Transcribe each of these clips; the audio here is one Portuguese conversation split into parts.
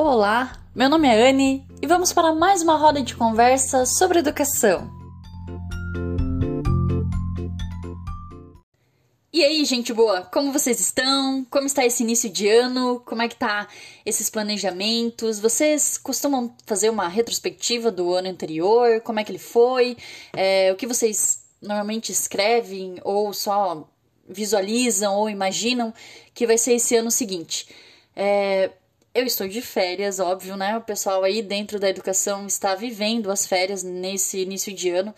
Olá, meu nome é Anne e vamos para mais uma roda de conversa sobre educação. E aí, gente boa, como vocês estão? Como está esse início de ano? Como é que tá esses planejamentos? Vocês costumam fazer uma retrospectiva do ano anterior? Como é que ele foi? É, o que vocês normalmente escrevem ou só visualizam ou imaginam que vai ser esse ano seguinte? É, eu estou de férias, óbvio, né? O pessoal aí dentro da educação está vivendo as férias nesse início de ano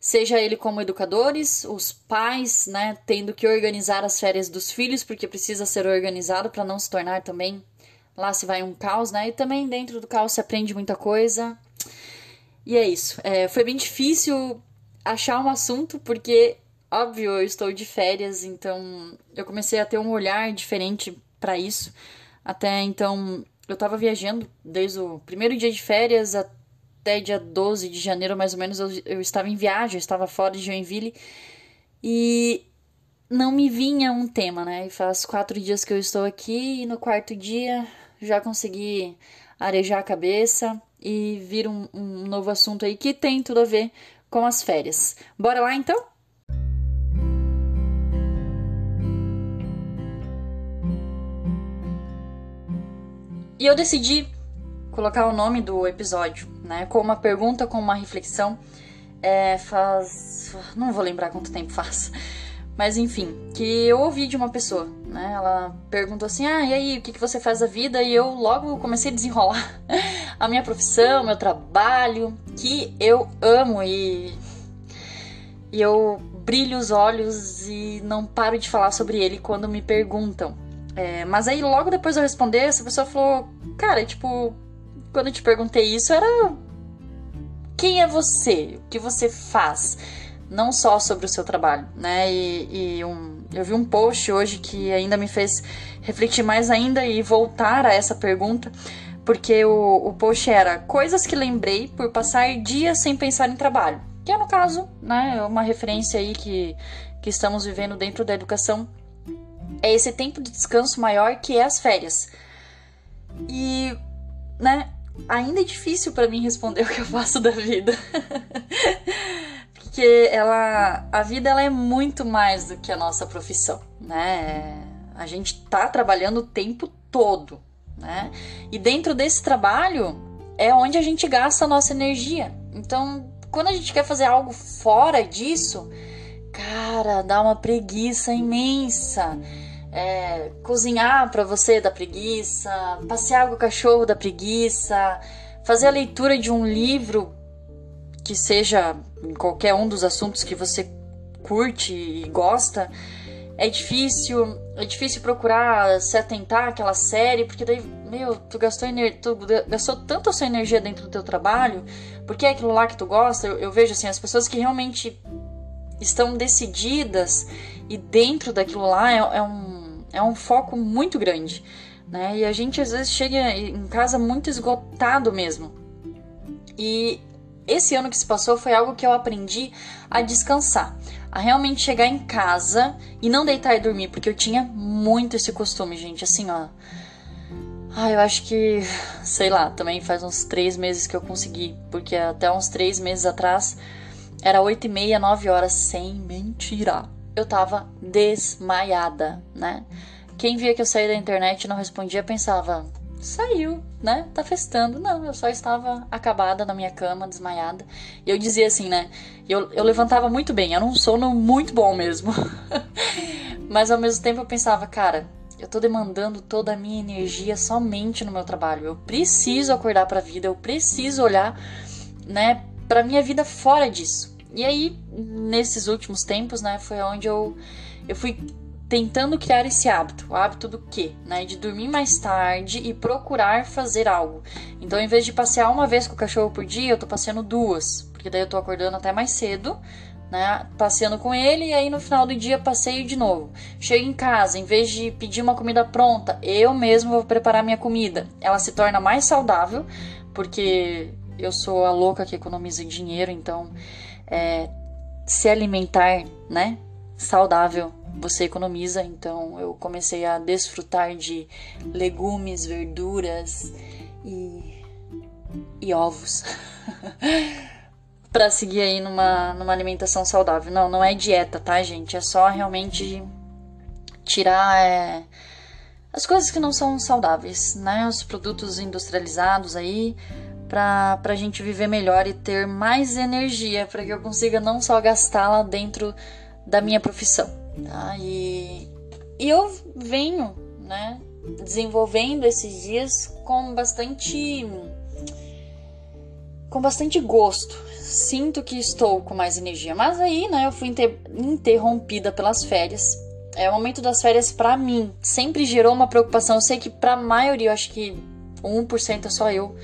seja ele como educadores, os pais, né, tendo que organizar as férias dos filhos, porque precisa ser organizado para não se tornar também lá se vai um caos, né? E também dentro do caos se aprende muita coisa. E é isso. É, foi bem difícil achar um assunto, porque, óbvio, eu estou de férias, então eu comecei a ter um olhar diferente para isso. Até então, eu estava viajando desde o primeiro dia de férias até até dia 12 de janeiro, mais ou menos, eu, eu estava em viagem, eu estava fora de Joinville e não me vinha um tema, né? E faz quatro dias que eu estou aqui e no quarto dia já consegui arejar a cabeça e vir um, um novo assunto aí que tem tudo a ver com as férias. Bora lá então? E eu decidi colocar o nome do episódio, né? Com uma pergunta, com uma reflexão. É, faz. Não vou lembrar quanto tempo faz. Mas enfim, que eu ouvi de uma pessoa, né? Ela perguntou assim: ah, e aí, o que, que você faz da vida? E eu logo comecei a desenrolar a minha profissão, meu trabalho, que eu amo e. E eu brilho os olhos e não paro de falar sobre ele quando me perguntam. É, mas aí, logo depois de eu responder, essa pessoa falou: Cara, tipo, quando eu te perguntei isso, era quem é você? O que você faz? Não só sobre o seu trabalho, né? E, e um, eu vi um post hoje que ainda me fez refletir mais ainda e voltar a essa pergunta, porque o, o post era coisas que lembrei por passar dias sem pensar em trabalho. Que é, no caso, né, uma referência aí que, que estamos vivendo dentro da educação. É esse tempo de descanso maior que é as férias. E, né, ainda é difícil para mim responder o que eu faço da vida. Porque ela, a vida ela é muito mais do que a nossa profissão, né? A gente tá trabalhando o tempo todo, né? E dentro desse trabalho é onde a gente gasta a nossa energia. Então, quando a gente quer fazer algo fora disso, cara, dá uma preguiça imensa. É, cozinhar para você da preguiça, passear com o cachorro da preguiça, fazer a leitura de um livro que seja em qualquer um dos assuntos que você curte e gosta, é difícil, é difícil procurar se atentar àquela série, porque daí, meu, tu gastou, tu gastou tanto a sua energia dentro do teu trabalho, porque é aquilo lá que tu gosta, eu, eu vejo assim, as pessoas que realmente estão decididas e dentro daquilo lá é, é um é um foco muito grande, né? E a gente às vezes chega em casa muito esgotado mesmo. E esse ano que se passou foi algo que eu aprendi a descansar, a realmente chegar em casa e não deitar e dormir, porque eu tinha muito esse costume, gente, assim, ó. Ah, eu acho que, sei lá, também faz uns três meses que eu consegui, porque até uns três meses atrás era oito e meia, nove horas, sem mentira eu tava desmaiada, né? Quem via que eu saí da internet e não respondia pensava, saiu, né? Tá festando. Não, eu só estava acabada na minha cama, desmaiada. E eu dizia assim, né? Eu, eu levantava muito bem, era um sono muito bom mesmo. Mas ao mesmo tempo eu pensava, cara, eu tô demandando toda a minha energia somente no meu trabalho. Eu preciso acordar pra vida, eu preciso olhar, né, pra minha vida fora disso. E aí, nesses últimos tempos, né, foi onde eu, eu fui tentando criar esse hábito. O hábito do quê? Né? De dormir mais tarde e procurar fazer algo. Então, em vez de passear uma vez com o cachorro por dia, eu tô passeando duas. Porque daí eu tô acordando até mais cedo, né? Passeando com ele e aí no final do dia passeio de novo. Chego em casa, em vez de pedir uma comida pronta, eu mesmo vou preparar minha comida. Ela se torna mais saudável, porque eu sou a louca que economiza dinheiro, então é, se alimentar, né? Saudável, você economiza. Então eu comecei a desfrutar de legumes, verduras e, e ovos. para seguir aí numa, numa alimentação saudável. Não, não é dieta, tá, gente? É só realmente tirar é, as coisas que não são saudáveis, né? Os produtos industrializados aí, pra, pra gente viver melhor e ter mais energia, para que eu consiga não só gastá-la dentro da minha profissão, tá? E, e eu venho, né, desenvolvendo esses dias com bastante com bastante gosto. Sinto que estou com mais energia, mas aí, né, eu fui interrompida pelas férias. É o momento das férias para mim sempre gerou uma preocupação. Eu sei que para a maioria, eu acho que 1% é só eu.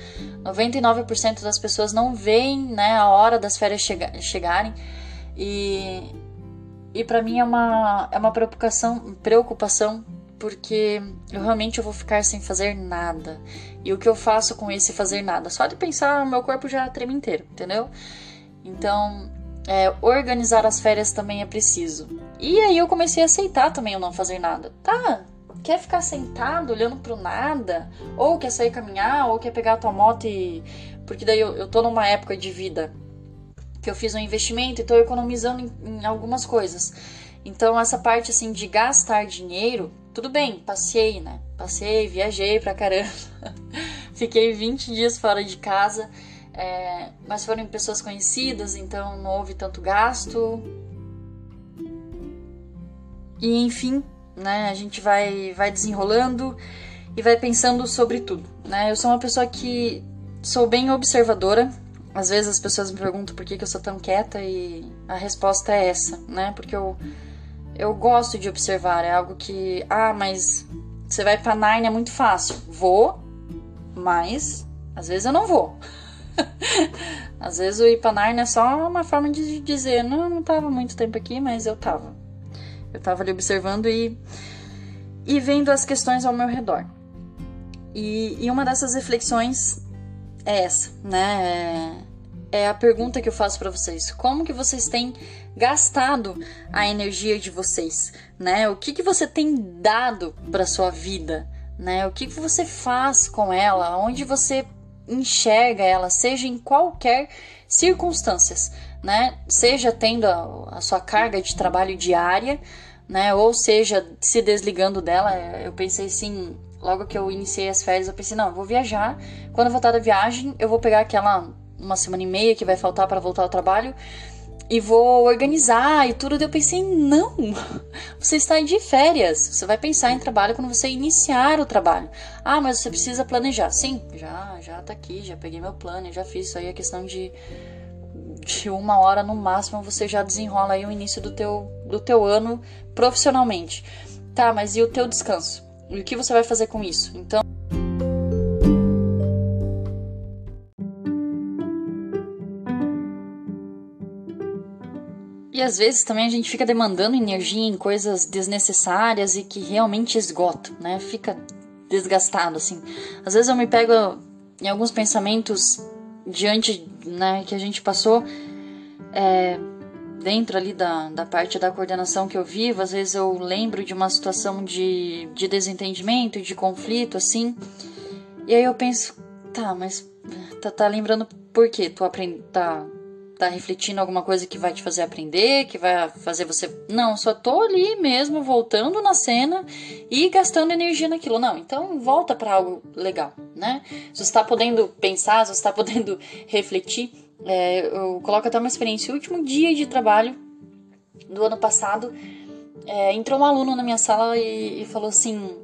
99% das pessoas não veem, né, a hora das férias chega chegarem. E e para mim é uma é uma preocupação, preocupação porque eu realmente eu vou ficar sem fazer nada. E o que eu faço com esse fazer nada? Só de pensar, meu corpo já treme inteiro, entendeu? Então, é, organizar as férias também é preciso. E aí eu comecei a aceitar também o não fazer nada. Tá, quer ficar sentado olhando pro nada? Ou quer sair caminhar? Ou quer pegar a tua moto e. Porque daí eu, eu tô numa época de vida que eu fiz um investimento e tô economizando em, em algumas coisas. Então, essa parte assim de gastar dinheiro, tudo bem, passei, né? Passei, viajei pra caramba. Fiquei 20 dias fora de casa, é, mas foram pessoas conhecidas, então não houve tanto gasto. E enfim, né? A gente vai, vai desenrolando e vai pensando sobre tudo, né? Eu sou uma pessoa que sou bem observadora. Às vezes as pessoas me perguntam por que, que eu sou tão quieta e a resposta é essa, né? Porque eu eu gosto de observar, é algo que, ah, mas você vai para Narnia é muito fácil. Vou, mas às vezes eu não vou. às vezes o ir pra Narnia é só uma forma de dizer, não, não tava muito tempo aqui, mas eu tava. Eu tava ali observando e, e vendo as questões ao meu redor. E, e uma dessas reflexões é essa, né? É, é a pergunta que eu faço para vocês. Como que vocês têm gastado a energia de vocês, né? O que, que você tem dado para sua vida, né? O que, que você faz com ela, onde você enxerga ela, seja em qualquer circunstâncias, né? Seja tendo a, a sua carga de trabalho diária, né? Ou seja, se desligando dela. Eu pensei assim, logo que eu iniciei as férias, eu pensei, não, eu vou viajar. Quando eu voltar da viagem, eu vou pegar aquela uma semana e meia que vai faltar para voltar ao trabalho e vou organizar e tudo. Eu pensei, não, você está de férias. Você vai pensar em trabalho quando você iniciar o trabalho. Ah, mas você precisa planejar. Sim, já, já tá aqui, já peguei meu plano, já fiz isso aí. É questão de, de uma hora no máximo você já desenrola aí o início do teu, do teu ano profissionalmente. Tá, mas e o teu descanso? E o que você vai fazer com isso? Então. E às vezes também a gente fica demandando energia em coisas desnecessárias e que realmente esgotam, né? Fica desgastado, assim. Às vezes eu me pego em alguns pensamentos diante, né, que a gente passou é, dentro ali da, da parte da coordenação que eu vivo. Às vezes eu lembro de uma situação de, de desentendimento, de conflito, assim. E aí eu penso, tá, mas tá, tá lembrando por quê? Tu aprende, tá tá refletindo alguma coisa que vai te fazer aprender, que vai fazer você. Não, só tô ali mesmo, voltando na cena e gastando energia naquilo. Não, então volta para algo legal, né? Se você está podendo pensar, se você está podendo refletir. É, eu coloco até uma experiência. O último dia de trabalho do ano passado, é, entrou um aluno na minha sala e, e falou assim: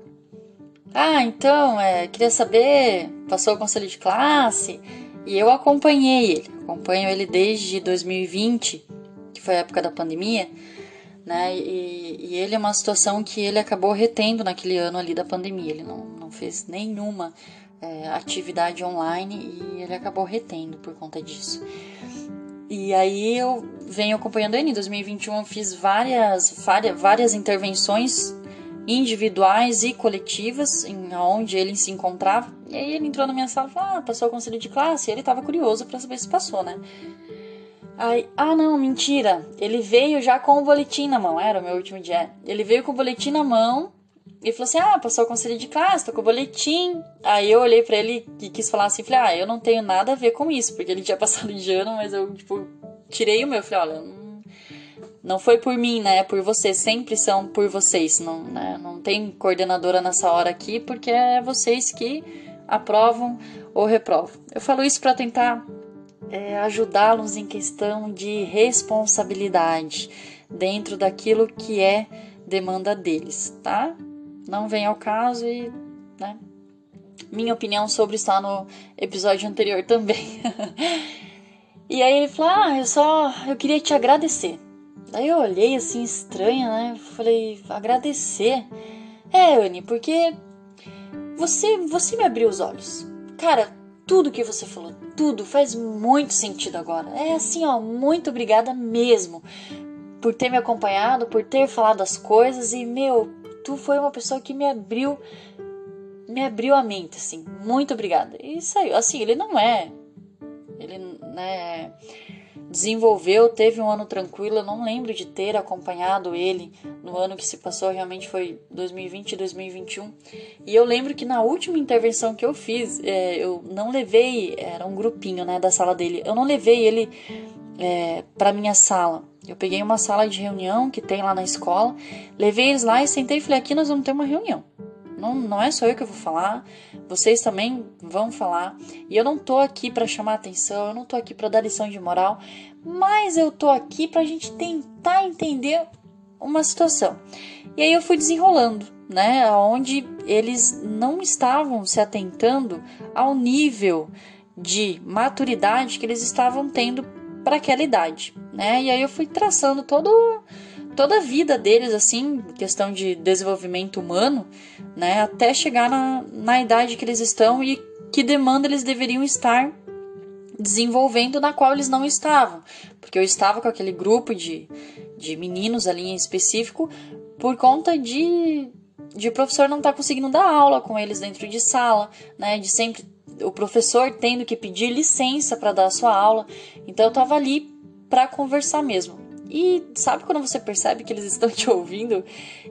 Ah, então, é, queria saber, passou o conselho de classe. E eu acompanhei ele, acompanho ele desde 2020, que foi a época da pandemia, né? E, e, ele é uma situação que ele acabou retendo naquele ano ali da pandemia. Ele não, não fez nenhuma é, atividade online e ele acabou retendo por conta disso. E aí eu venho acompanhando ele. Em 2021 eu fiz várias, várias, várias intervenções individuais e coletivas, em onde ele se encontrava. E aí ele entrou na minha sala e falou: Ah, passou o conselho de classe. E ele estava curioso para saber se passou, né? Aí, ah, não, mentira. Ele veio já com o boletim na mão. Era o meu último dia. Ele veio com o boletim na mão ele falou assim: ah, passou o conselho de classe, tocou boletim. Aí eu olhei para ele e quis falar assim: falei, ah, eu não tenho nada a ver com isso, porque ele tinha passado de ano, mas eu, tipo, tirei o meu. Falei, olha, não, foi por mim, né? É por vocês, sempre são por vocês. Não, né? não tem coordenadora nessa hora aqui, porque é vocês que aprovam ou reprovam. Eu falo isso para tentar é, ajudá-los em questão de responsabilidade dentro daquilo que é demanda deles, tá? Não vem ao caso e, né? Minha opinião sobre está no episódio anterior também. e aí ele falou: "Ah, eu só eu queria te agradecer". Daí eu olhei assim estranha, né? Falei: "Agradecer?". É, Anne, porque você você me abriu os olhos. Cara, tudo que você falou, tudo faz muito sentido agora. É assim, ó, muito obrigada mesmo por ter me acompanhado, por ter falado as coisas e meu, tu foi uma pessoa que me abriu me abriu a mente, assim. Muito obrigada. E saiu. Assim, ele não é. Ele, né, desenvolveu, teve um ano tranquilo. Eu não lembro de ter acompanhado ele no ano que se passou, realmente foi 2020 e 2021. E eu lembro que na última intervenção que eu fiz, é, eu não levei, era um grupinho, né, da sala dele. Eu não levei ele é, para minha sala. Eu peguei uma sala de reunião que tem lá na escola, levei eles lá e sentei e falei: aqui nós vamos ter uma reunião. Não, não é só eu que vou falar, vocês também vão falar. E eu não tô aqui para chamar atenção, eu não tô aqui para dar lição de moral, mas eu tô aqui para a gente tentar entender uma situação. E aí eu fui desenrolando, né? Onde eles não estavam se atentando ao nível de maturidade que eles estavam tendo para aquela idade, né? E aí eu fui traçando todo toda a vida deles assim, questão de desenvolvimento humano, né, até chegar na, na idade que eles estão e que demanda eles deveriam estar desenvolvendo na qual eles não estavam, porque eu estava com aquele grupo de, de meninos ali em específico por conta de de professor não estar tá conseguindo dar aula com eles dentro de sala, né, de sempre o professor tendo que pedir licença para dar a sua aula. Então eu tava ali para conversar mesmo. E sabe quando você percebe que eles estão te ouvindo?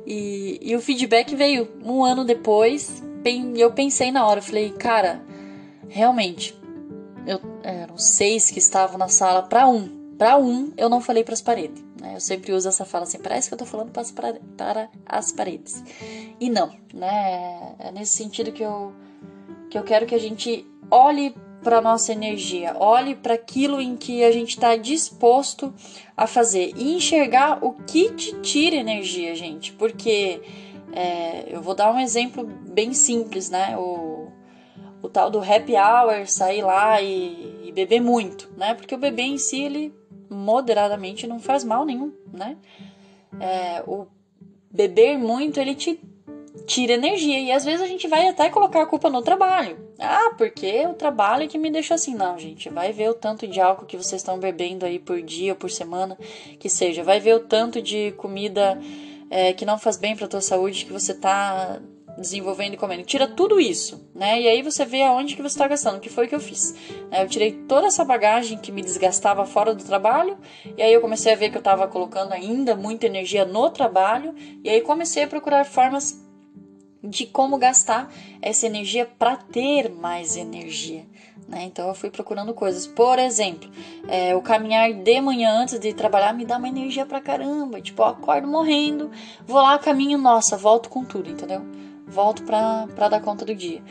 E, e o feedback veio um ano depois. Eu pensei na hora, eu falei, cara, realmente, eu, eram seis que estavam na sala para um. Para um, eu não falei para as paredes. Né? Eu sempre uso essa fala assim, parece que eu tô falando para as, para as paredes. E não, né? É nesse sentido que eu que eu quero que a gente olhe para nossa energia, olhe para aquilo em que a gente está disposto a fazer e enxergar o que te tira energia, gente. Porque é, eu vou dar um exemplo bem simples, né? O, o tal do happy hour, sair lá e, e beber muito, né? Porque o beber em si, ele moderadamente não faz mal nenhum, né? É, o beber muito, ele te tira energia. E às vezes a gente vai até colocar a culpa no trabalho. Ah, porque o trabalho que me deixa assim. Não, gente, vai ver o tanto de álcool que vocês estão bebendo aí por dia ou por semana, que seja. Vai ver o tanto de comida é, que não faz bem para tua saúde que você tá desenvolvendo e comendo. Tira tudo isso, né? E aí você vê aonde que você está gastando, o que foi que eu fiz. Eu tirei toda essa bagagem que me desgastava fora do trabalho, e aí eu comecei a ver que eu estava colocando ainda muita energia no trabalho, e aí comecei a procurar formas de como gastar essa energia para ter mais energia. Né? Então eu fui procurando coisas. Por exemplo, é, o caminhar de manhã antes de trabalhar me dá uma energia pra caramba. Tipo, eu acordo morrendo, vou lá, caminho, nossa, volto com tudo, entendeu? Volto pra dar conta do dia.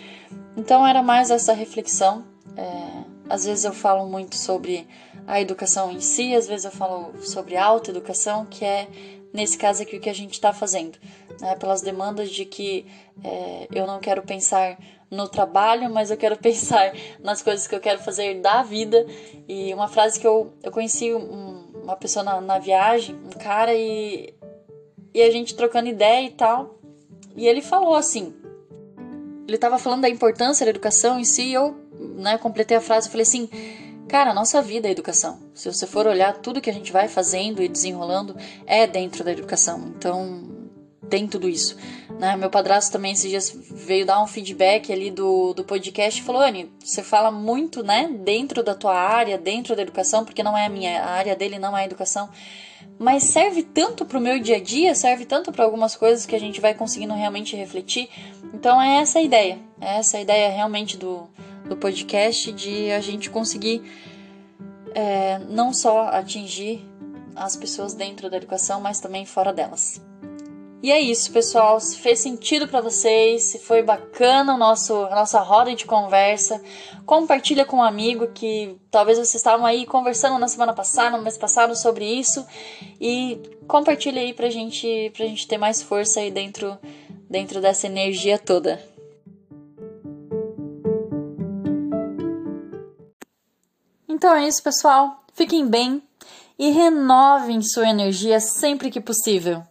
Então era mais essa reflexão. É, às vezes eu falo muito sobre a educação em si, às vezes eu falo sobre autoeducação, que é nesse caso aqui o que a gente está fazendo, né? pelas demandas de que é, eu não quero pensar no trabalho, mas eu quero pensar nas coisas que eu quero fazer da vida. E uma frase que eu, eu conheci um, uma pessoa na, na viagem, um cara, e, e a gente trocando ideia e tal, e ele falou assim: ele estava falando da importância da educação em si, e eu né, completei a frase e falei assim Cara, a nossa vida é educação. Se você for olhar, tudo que a gente vai fazendo e desenrolando é dentro da educação. Então, tem tudo isso. Né? Meu padrasto também esses dias veio dar um feedback ali do, do podcast e falou: Anne, você fala muito né, dentro da tua área, dentro da educação, porque não é a minha a área dele, não é a educação. Mas serve tanto para o meu dia a dia, serve tanto para algumas coisas que a gente vai conseguindo realmente refletir. Então é essa a ideia. É essa a ideia realmente do, do podcast de a gente conseguir é, não só atingir as pessoas dentro da educação, mas também fora delas. E é isso, pessoal. Se fez sentido para vocês, se foi bacana o nosso, a nossa roda de conversa, compartilha com um amigo que talvez vocês estavam aí conversando na semana passada, no mês passado sobre isso e compartilha aí pra gente, pra gente ter mais força aí dentro, dentro dessa energia toda. Então é isso, pessoal. Fiquem bem e renovem sua energia sempre que possível.